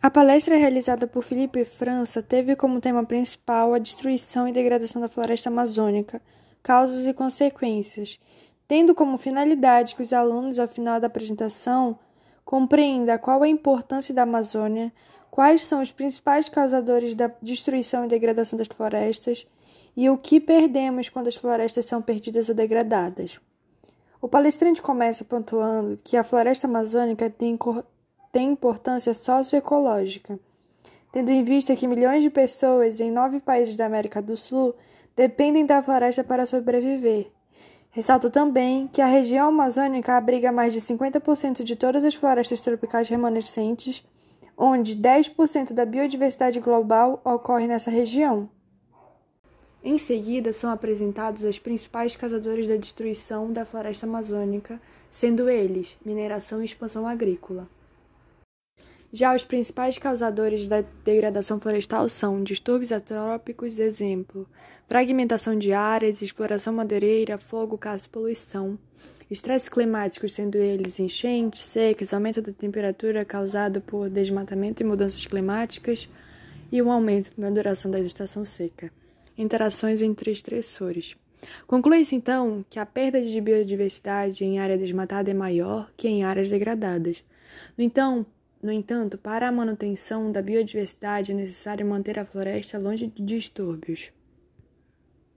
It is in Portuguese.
A palestra realizada por Felipe França teve como tema principal a destruição e degradação da floresta amazônica, causas e consequências, tendo como finalidade que os alunos, ao final da apresentação, compreendam qual a importância da Amazônia, quais são os principais causadores da destruição e degradação das florestas e o que perdemos quando as florestas são perdidas ou degradadas. O palestrante começa pontuando que a floresta amazônica tem, tem importância socioecológica, tendo em vista que milhões de pessoas em nove países da América do Sul dependem da floresta para sobreviver. Ressalta também que a região amazônica abriga mais de 50% de todas as florestas tropicais remanescentes, onde 10% da biodiversidade global ocorre nessa região. Em seguida, são apresentados os principais causadores da destruição da floresta amazônica, sendo eles mineração e expansão agrícola. Já os principais causadores da degradação florestal são distúrbios atrópicos, exemplo, fragmentação de áreas, exploração madeireira, fogo, caça poluição. Estresses climáticos, sendo eles enchentes, secas, aumento da temperatura causado por desmatamento e mudanças climáticas, e um aumento na duração da estação seca interações entre estressores. Conclui-se então que a perda de biodiversidade em área desmatada é maior que em áreas degradadas. No, então, no entanto, para a manutenção da biodiversidade é necessário manter a floresta longe de distúrbios.